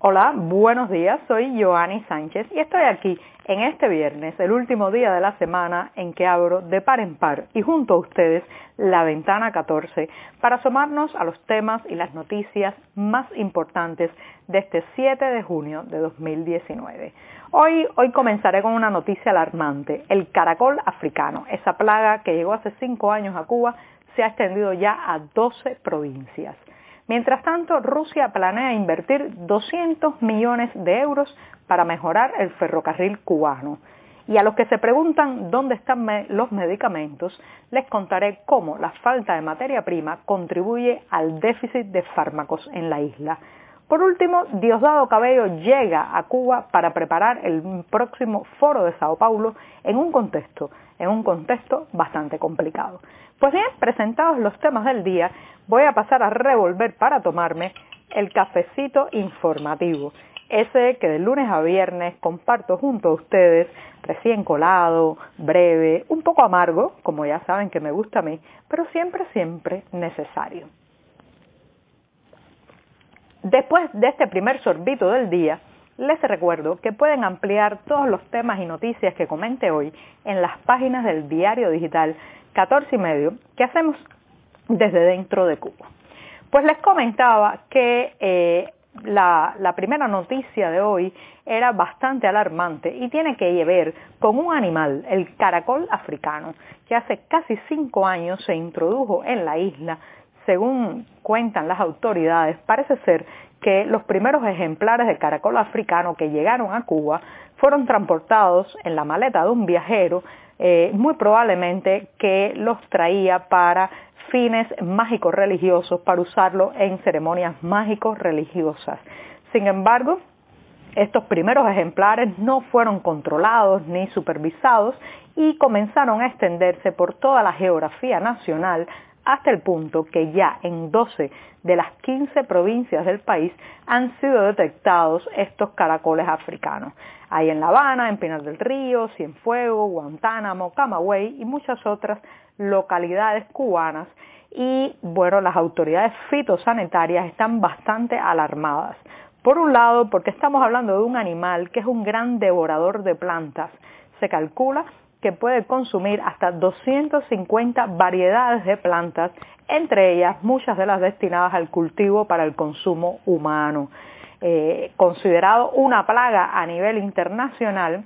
Hola, buenos días, soy Joanny Sánchez y estoy aquí en este viernes, el último día de la semana en que abro de par en par y junto a ustedes la ventana 14 para asomarnos a los temas y las noticias más importantes de este 7 de junio de 2019. Hoy, hoy comenzaré con una noticia alarmante, el caracol africano, esa plaga que llegó hace cinco años a Cuba, se ha extendido ya a 12 provincias. Mientras tanto, Rusia planea invertir 200 millones de euros para mejorar el ferrocarril cubano. Y a los que se preguntan dónde están los medicamentos, les contaré cómo la falta de materia prima contribuye al déficit de fármacos en la isla. Por último, Diosdado Cabello llega a Cuba para preparar el próximo foro de Sao Paulo en un contexto, en un contexto bastante complicado. Pues bien, presentados los temas del día, voy a pasar a revolver para tomarme el cafecito informativo, ese que de lunes a viernes comparto junto a ustedes, recién colado, breve, un poco amargo, como ya saben que me gusta a mí, pero siempre, siempre necesario. Después de este primer sorbito del día, les recuerdo que pueden ampliar todos los temas y noticias que comente hoy en las páginas del diario digital 14 y medio que hacemos desde dentro de Cuba. Pues les comentaba que eh, la, la, primera noticia de hoy era bastante alarmante y tiene que ver con un animal, el caracol africano, que hace casi cinco años se introdujo en la isla. Según cuentan las autoridades, parece ser que los primeros ejemplares de caracol africano que llegaron a Cuba fueron transportados en la maleta de un viajero, eh, muy probablemente que los traía para fines mágicos religiosos, para usarlo en ceremonias mágicos religiosas. Sin embargo, estos primeros ejemplares no fueron controlados ni supervisados y comenzaron a extenderse por toda la geografía nacional hasta el punto que ya en 12 de las 15 provincias del país han sido detectados estos caracoles africanos. Hay en La Habana, en Pinar del Río, Cienfuegos, Guantánamo, Camagüey y muchas otras localidades cubanas y bueno, las autoridades fitosanitarias están bastante alarmadas. Por un lado, porque estamos hablando de un animal que es un gran devorador de plantas. Se calcula que puede consumir hasta 250 variedades de plantas, entre ellas muchas de las destinadas al cultivo para el consumo humano. Eh, considerado una plaga a nivel internacional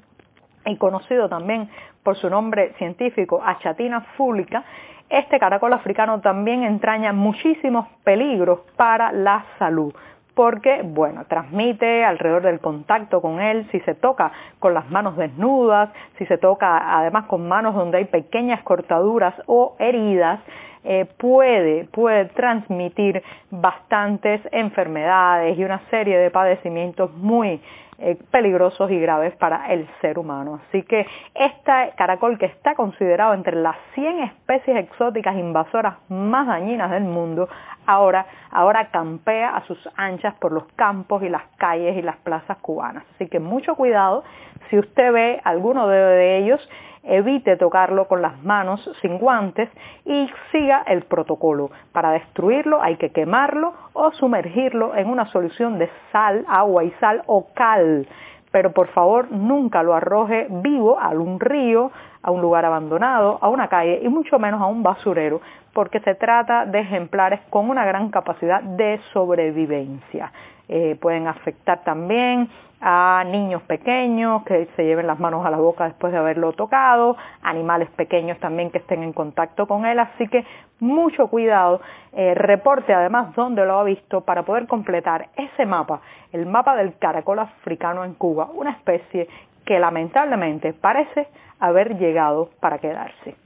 y conocido también por su nombre científico Achatina fúlica, este caracol africano también entraña muchísimos peligros para la salud porque, bueno, transmite alrededor del contacto con él, si se toca con las manos desnudas, si se toca además con manos donde hay pequeñas cortaduras o heridas, eh, puede, puede transmitir bastantes enfermedades y una serie de padecimientos muy eh, peligrosos y graves para el ser humano. Así que este caracol que está considerado entre las 100 especies exóticas invasoras más dañinas del mundo, ahora, ahora campea a sus anchas por los campos y las calles y las plazas cubanas. Así que mucho cuidado si usted ve alguno de ellos evite tocarlo con las manos sin guantes y siga el protocolo. Para destruirlo hay que quemarlo o sumergirlo en una solución de sal, agua y sal o cal. Pero por favor nunca lo arroje vivo a un río, a un lugar abandonado, a una calle y mucho menos a un basurero, porque se trata de ejemplares con una gran capacidad de sobrevivencia. Eh, pueden afectar también a niños pequeños que se lleven las manos a la boca después de haberlo tocado, animales pequeños también que estén en contacto con él, así que mucho cuidado, eh, reporte además dónde lo ha visto para poder completar ese mapa, el mapa del caracol africano en Cuba, una especie que lamentablemente parece haber llegado para quedarse.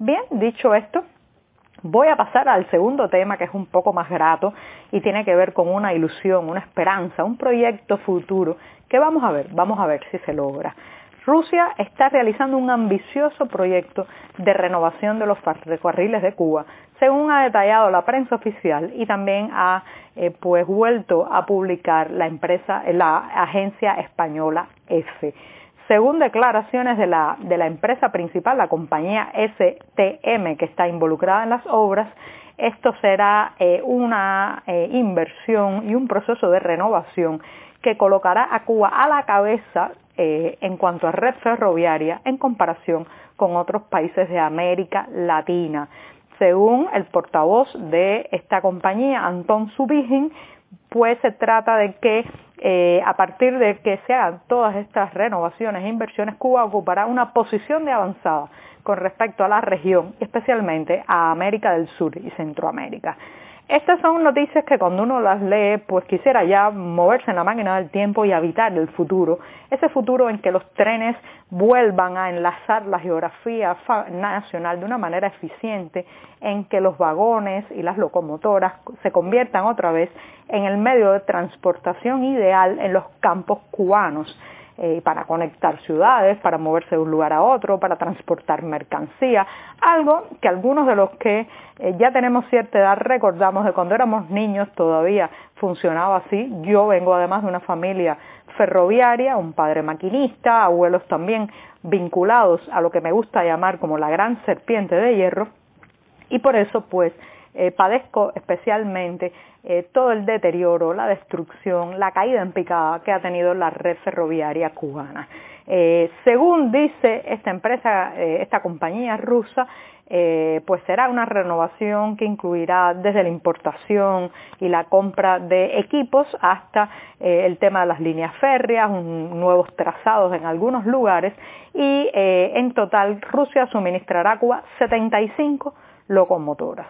Bien, dicho esto, Voy a pasar al segundo tema que es un poco más grato y tiene que ver con una ilusión, una esperanza, un proyecto futuro que vamos a ver, vamos a ver si se logra. Rusia está realizando un ambicioso proyecto de renovación de los ferrocarriles de Cuba, según ha detallado la prensa oficial y también ha eh, pues vuelto a publicar la empresa, la agencia española EFE. Según declaraciones de la, empresa principal, la compañía STM que está involucrada en las obras, esto será eh, una eh, inversión y un proceso de renovación que colocará a Cuba a la cabeza eh, en cuanto a red ferroviaria en comparación con otros países de América Latina. Según el portavoz de esta compañía, Antón Subigin, pues se trata de que eh, a partir de que se hagan todas estas renovaciones e inversiones, Cuba ocupará una posición de avanzada con respecto a la región, especialmente a América del Sur y Centroamérica. Estas son noticias que cuando uno las lee, pues quisiera ya moverse en la máquina del tiempo y habitar el futuro, ese futuro en que los trenes vuelvan a enlazar la geografía nacional de una manera eficiente, en que los vagones y las locomotoras se conviertan otra vez en el medio de transportación ideal en los campos cubanos eh, para conectar ciudades, para moverse de un lugar a otro, para transportar mercancía, algo que algunos de los que eh, ya tenemos cierta edad recordamos de cuando éramos niños todavía funcionaba así. Yo vengo además de una familia ferroviaria, un padre maquinista, abuelos también vinculados a lo que me gusta llamar como la gran serpiente de hierro, y por eso pues eh, padezco especialmente eh, todo el deterioro, la destrucción, la caída en picada que ha tenido la red ferroviaria cubana. Eh, según dice esta empresa, esta compañía rusa, pues será una renovación que incluirá desde la importación y la compra de equipos hasta el tema de las líneas férreas, nuevos trazados en algunos lugares y en total Rusia suministrará a Cuba 75 locomotoras.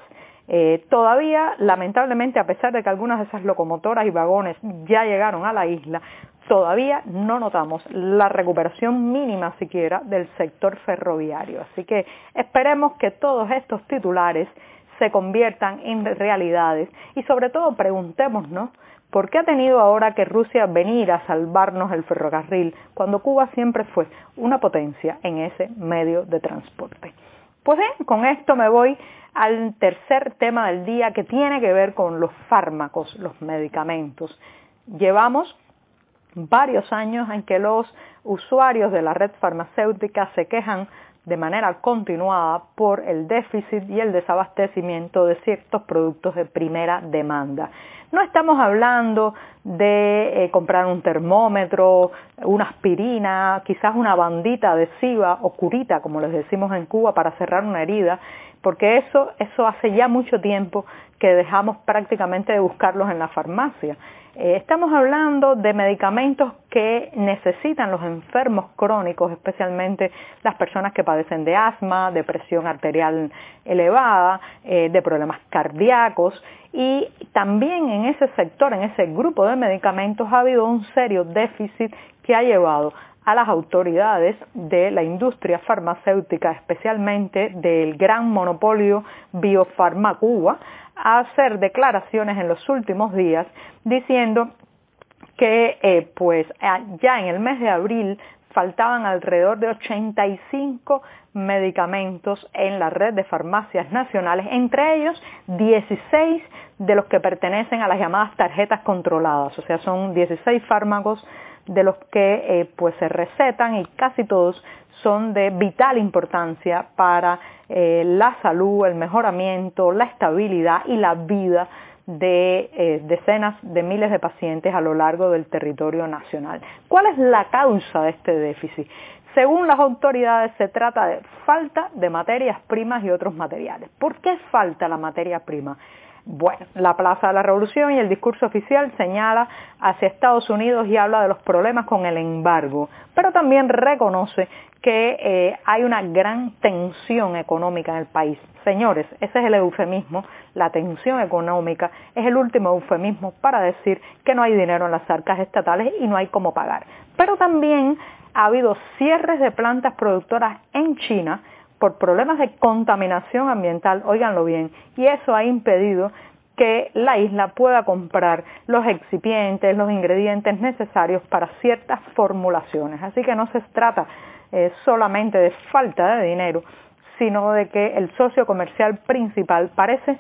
Eh, todavía, lamentablemente, a pesar de que algunas de esas locomotoras y vagones ya llegaron a la isla, todavía no notamos la recuperación mínima siquiera del sector ferroviario. Así que esperemos que todos estos titulares se conviertan en realidades y sobre todo preguntémonos ¿Por qué ha tenido ahora que Rusia venir a salvarnos el ferrocarril cuando Cuba siempre fue una potencia en ese medio de transporte? Pues bien, con esto me voy al tercer tema del día que tiene que ver con los fármacos, los medicamentos. Llevamos varios años en que los usuarios de la red farmacéutica se quejan de manera continuada por el déficit y el desabastecimiento de ciertos productos de primera demanda. No estamos hablando de eh, comprar un termómetro, una aspirina, quizás una bandita adhesiva o curita, como les decimos en Cuba, para cerrar una herida, porque eso, eso hace ya mucho tiempo que dejamos prácticamente de buscarlos en la farmacia. Eh, estamos hablando de medicamentos que necesitan los enfermos crónicos, especialmente las personas que padecen de asma, de presión arterial elevada, eh, de problemas cardíacos. Y también en ese sector, en ese grupo de medicamentos ha habido un serio déficit que ha llevado a las autoridades de la industria farmacéutica, especialmente del gran monopolio Biofarma Cuba, a hacer declaraciones en los últimos días diciendo que eh, pues ya en el mes de abril faltaban alrededor de 85 medicamentos en la red de farmacias nacionales, entre ellos 16 de los que pertenecen a las llamadas tarjetas controladas, o sea, son 16 fármacos de los que eh, pues se recetan y casi todos son de vital importancia para eh, la salud, el mejoramiento, la estabilidad y la vida de eh, decenas de miles de pacientes a lo largo del territorio nacional. ¿Cuál es la causa de este déficit? Según las autoridades se trata de falta de materias primas y otros materiales. ¿Por qué falta la materia prima? Bueno, la Plaza de la Revolución y el discurso oficial señala hacia Estados Unidos y habla de los problemas con el embargo, pero también reconoce que eh, hay una gran tensión económica en el país. Señores, ese es el eufemismo, la tensión económica es el último eufemismo para decir que no hay dinero en las arcas estatales y no hay cómo pagar. Pero también ha habido cierres de plantas productoras en China por problemas de contaminación ambiental, óiganlo bien, y eso ha impedido que la isla pueda comprar los excipientes, los ingredientes necesarios para ciertas formulaciones. Así que no se trata eh, solamente de falta de dinero, sino de que el socio comercial principal parece,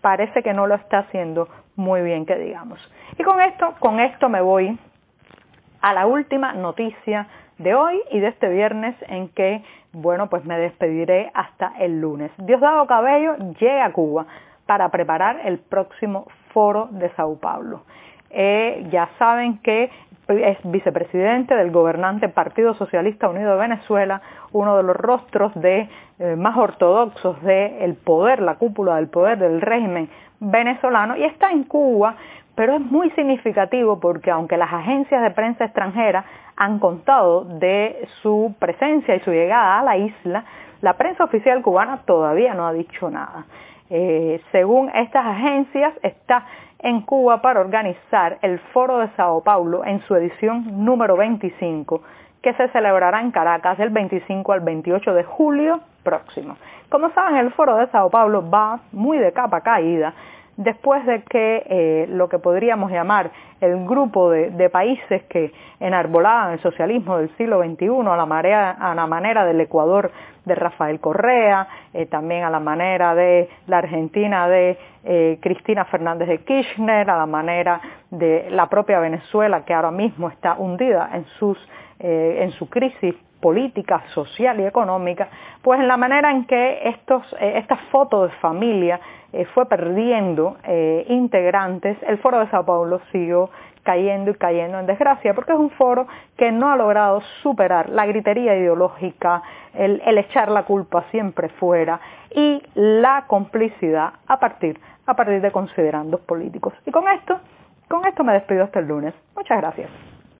parece que no lo está haciendo muy bien, que digamos. Y con esto, con esto me voy a la última noticia de hoy y de este viernes en que, bueno, pues me despediré hasta el lunes. Diosdado Cabello llega a Cuba para preparar el próximo foro de Sao Paulo. Eh, ya saben que es vicepresidente del gobernante Partido Socialista Unido de Venezuela, uno de los rostros de, eh, más ortodoxos del poder, la cúpula del poder del régimen venezolano, y está en Cuba, pero es muy significativo porque aunque las agencias de prensa extranjera han contado de su presencia y su llegada a la isla, la prensa oficial cubana todavía no ha dicho nada. Eh, según estas agencias, está en Cuba para organizar el Foro de Sao Paulo en su edición número 25, que se celebrará en Caracas del 25 al 28 de julio próximo. Como saben, el Foro de Sao Paulo va muy de capa caída después de que eh, lo que podríamos llamar el grupo de, países que enarbolaban el socialismo del siglo XXI a la, manera del Ecuador de Rafael Correa, eh, también a la manera de la Argentina de eh, Cristina Fernández de Kirchner, a la manera de la propia Venezuela que ahora mismo está hundida en, su crisis política, social y económica, pues en la manera en que estos, estas fotos de familia eh, fue perdiendo eh, integrantes, el foro de Sao Paulo siguió cayendo y cayendo en desgracia, porque es un foro que no ha logrado superar la gritería ideológica, el, echar la culpa siempre fuera y la complicidad a partir, a partir de considerandos políticos. Y con esto, con esto me despido hasta el lunes. Muchas gracias.